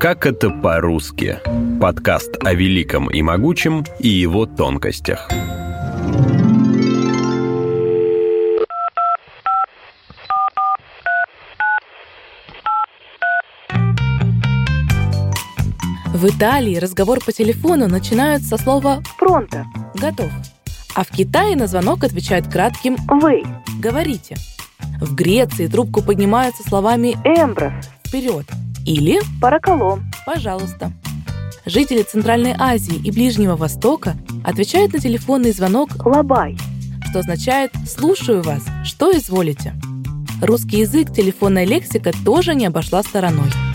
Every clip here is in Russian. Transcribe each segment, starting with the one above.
Как это по-русски? Подкаст о великом и могучем и его тонкостях. В Италии разговор по телефону начинают со слова «пронто» – «готов». А в Китае на звонок отвечают кратким «вы» – «говорите». В Греции трубку поднимают со словами «эмброс» – «вперед» или «параколом» – «пожалуйста». Жители Центральной Азии и Ближнего Востока отвечают на телефонный звонок «лабай», что означает «слушаю вас, что изволите». Русский язык телефонная лексика тоже не обошла стороной –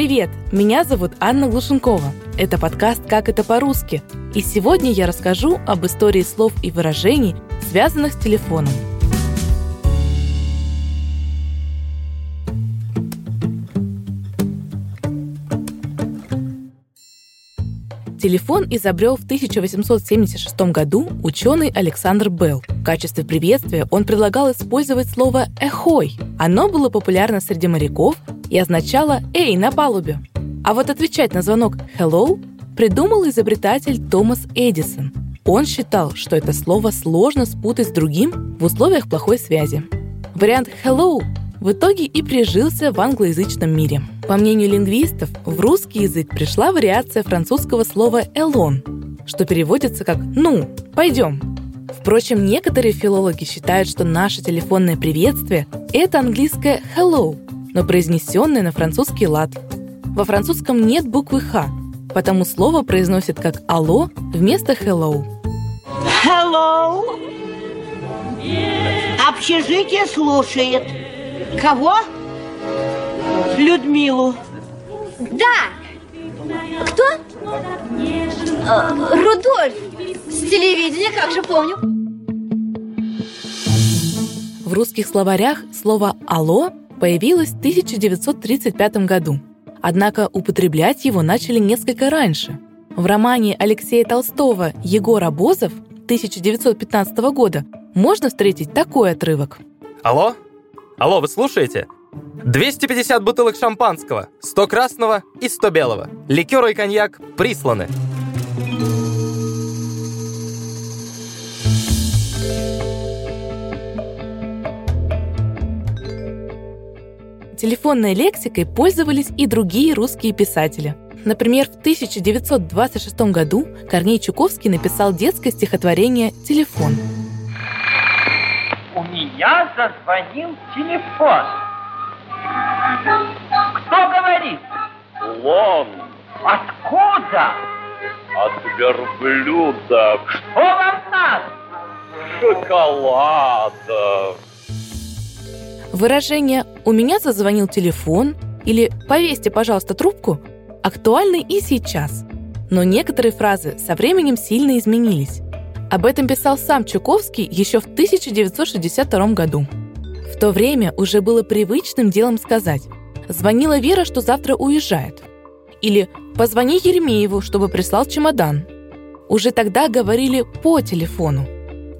Привет! Меня зовут Анна Глушенкова. Это подкаст «Как это по-русски». И сегодня я расскажу об истории слов и выражений, связанных с телефоном. Телефон изобрел в 1876 году ученый Александр Белл. В качестве приветствия он предлагал использовать слово «эхой». Оно было популярно среди моряков и означало «эй, на палубе». А вот отвечать на звонок «hello» придумал изобретатель Томас Эдисон. Он считал, что это слово сложно спутать с другим в условиях плохой связи. Вариант «hello» в итоге и прижился в англоязычном мире. По мнению лингвистов, в русский язык пришла вариация французского слова «элон», что переводится как «ну, пойдем». Впрочем, некоторые филологи считают, что наше телефонное приветствие – это английское «hello», но произнесенное на французский лад. Во французском нет буквы «х», потому слово произносят как «алло» вместо «hello». Hello. Общежитие слушает. Кого? Людмилу. Да. Кто? Э, Рудольф. С телевидения, как же помню. В русских словарях слово «алло» появилось в 1935 году. Однако употреблять его начали несколько раньше. В романе Алексея Толстого «Егор Обозов» 1915 года можно встретить такой отрывок. Алло? Алло, вы слушаете? 250 бутылок шампанского, 100 красного и 100 белого. Ликер и коньяк присланы. Телефонной лексикой пользовались и другие русские писатели. Например, в 1926 году Корней Чуковский написал детское стихотворение «Телефон». У меня зазвонил телефон. Кто говорит? Лон Откуда? от верблюда Что вам надо? шоколада. Выражение «у меня зазвонил телефон» или «повесьте, пожалуйста, трубку» актуальны и сейчас. Но некоторые фразы со временем сильно изменились. Об этом писал сам Чуковский еще в 1962 году. В то время уже было привычным делом сказать «звонила Вера, что завтра уезжает» или «позвони Еремееву, чтобы прислал чемодан». Уже тогда говорили по телефону.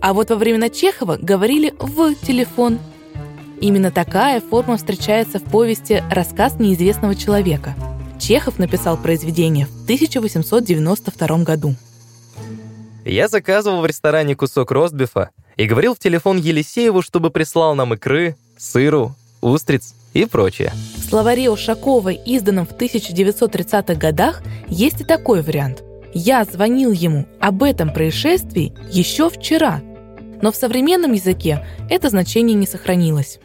А вот во времена Чехова говорили в телефон. Именно такая форма встречается в повести «Рассказ неизвестного человека». Чехов написал произведение в 1892 году. Я заказывал в ресторане кусок ростбифа и говорил в телефон Елисееву, чтобы прислал нам икры, сыру, устриц и прочее. В словаре Ушаковой, изданном в 1930-х годах, есть и такой вариант. «Я звонил ему об этом происшествии еще вчера», но в современном языке это значение не сохранилось.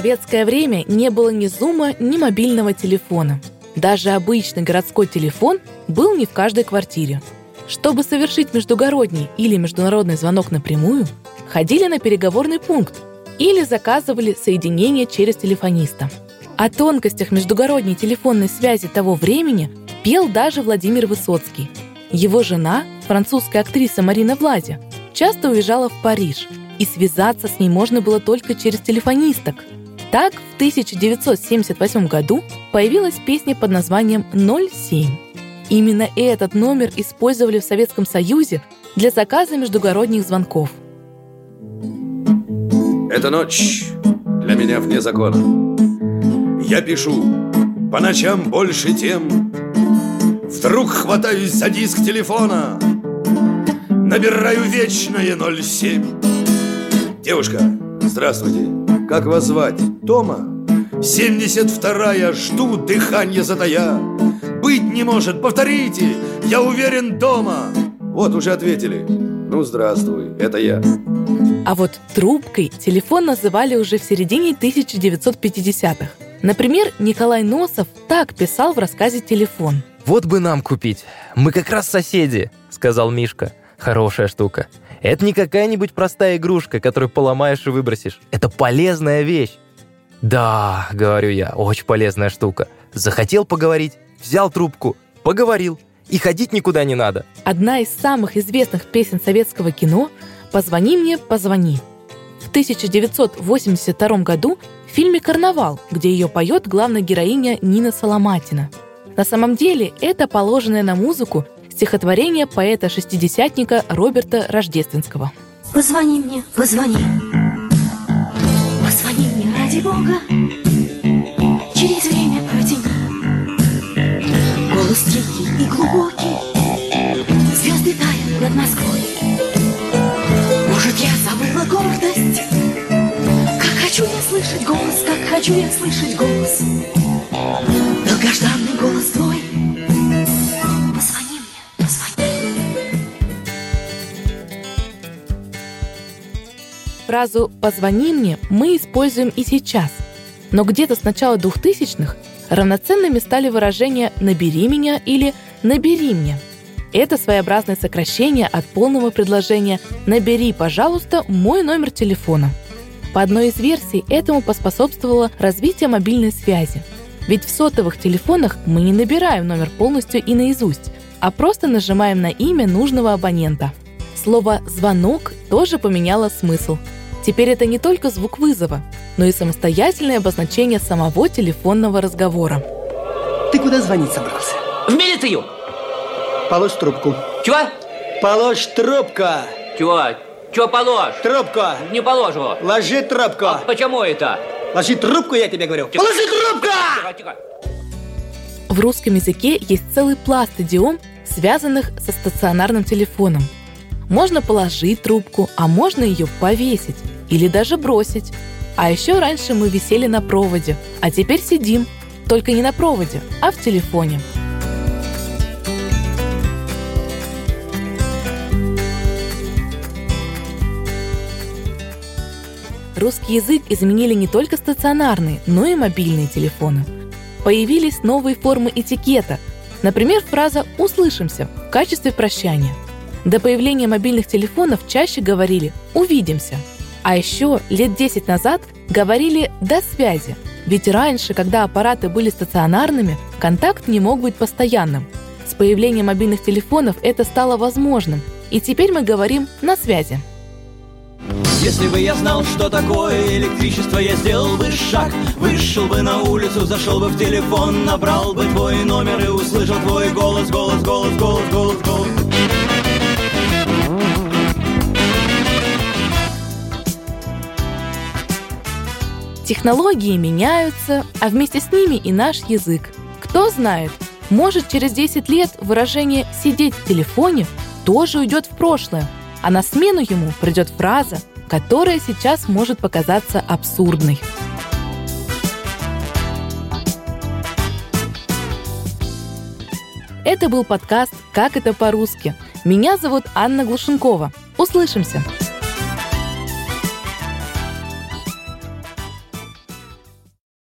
Советское время не было ни зума, ни мобильного телефона. Даже обычный городской телефон был не в каждой квартире. Чтобы совершить междугородний или международный звонок напрямую, ходили на переговорный пункт или заказывали соединение через телефониста. О тонкостях междугородней телефонной связи того времени пел даже Владимир Высоцкий. Его жена, французская актриса Марина Влади, часто уезжала в Париж, и связаться с ней можно было только через телефонисток. Так, в 1978 году появилась песня под названием «07». Именно этот номер использовали в Советском Союзе для заказа междугородних звонков. Эта ночь для меня вне закона. Я пишу по ночам больше тем. Вдруг хватаюсь за диск телефона, набираю вечное 07. Девушка, здравствуйте, как вас звать? Тома? 72-я, жду дыхание затая. Быть не может, повторите, я уверен дома. Вот уже ответили. Ну, здравствуй, это я. А вот трубкой телефон называли уже в середине 1950-х. Например, Николай Носов так писал в рассказе «Телефон». «Вот бы нам купить. Мы как раз соседи», — сказал Мишка. «Хорошая штука. Это не какая-нибудь простая игрушка, которую поломаешь и выбросишь. Это полезная вещь». «Да», — говорю я, — «очень полезная штука. Захотел поговорить, взял трубку, поговорил, и ходить никуда не надо». Одна из самых известных песен советского кино «Позвони мне, позвони». В 1982 году в фильме «Карнавал», где ее поет главная героиня Нина Соломатина. На самом деле это положенное на музыку стихотворение поэта-шестидесятника Роберта Рождественского. Позвони мне, позвони. Ради Бога. Через время протяни. Голос тихий и глубокий. Звезды тают над Москвой. Может, я забыла гордость? Как хочу я слышать голос, как хочу я слышать голос. Долгожданный голос твой. Фразу «позвони мне» мы используем и сейчас. Но где-то с начала 2000-х равноценными стали выражения «набери меня» или «набери мне». Это своеобразное сокращение от полного предложения «набери, пожалуйста, мой номер телефона». По одной из версий этому поспособствовало развитие мобильной связи. Ведь в сотовых телефонах мы не набираем номер полностью и наизусть, а просто нажимаем на имя нужного абонента. Слово «звонок» тоже поменяло смысл. Теперь это не только звук вызова, но и самостоятельное обозначение самого телефонного разговора. Ты куда звонить собрался? В милицию! Положь трубку. Чего? Положь трубку. Чего? Чего положь? Трубку. Не положу. Ложи трубку. А почему это? Ложи трубку, я тебе говорю. Тихо. Положи трубку! Тихо, тихо. В русском языке есть целый пласт идиом, связанных со стационарным телефоном. Можно положить трубку, а можно ее повесить или даже бросить. А еще раньше мы висели на проводе, а теперь сидим, только не на проводе, а в телефоне. Русский язык изменили не только стационарные, но и мобильные телефоны. Появились новые формы этикета, например, фраза «услышимся» в качестве прощания. До появления мобильных телефонов чаще говорили «увидимся». А еще лет 10 назад говорили «до связи», ведь раньше, когда аппараты были стационарными, контакт не мог быть постоянным. С появлением мобильных телефонов это стало возможным, и теперь мы говорим «на связи». Если бы я знал, что такое электричество, я сделал бы шаг Вышел бы на улицу, зашел бы в телефон Набрал бы твой номер и услышал твой голос Голос, голос, голос, голос, голос Технологии меняются, а вместе с ними и наш язык. Кто знает, может через 10 лет выражение «сидеть в телефоне» тоже уйдет в прошлое, а на смену ему придет фраза, которая сейчас может показаться абсурдной. Это был подкаст «Как это по-русски». Меня зовут Анна Глушенкова. Услышимся!